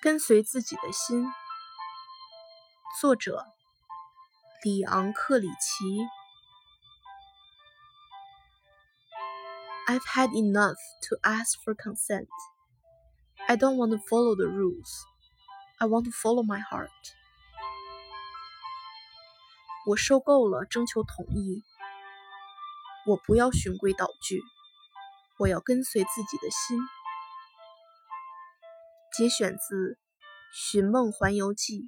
跟随自己的心。作者：里昂·克里奇。I've had enough to ask for consent. I don't want to follow the rules. I want to follow my heart. 我受够了征求同意。我不要循规蹈矩，我要跟随自己的心。节选自《寻梦环游记》。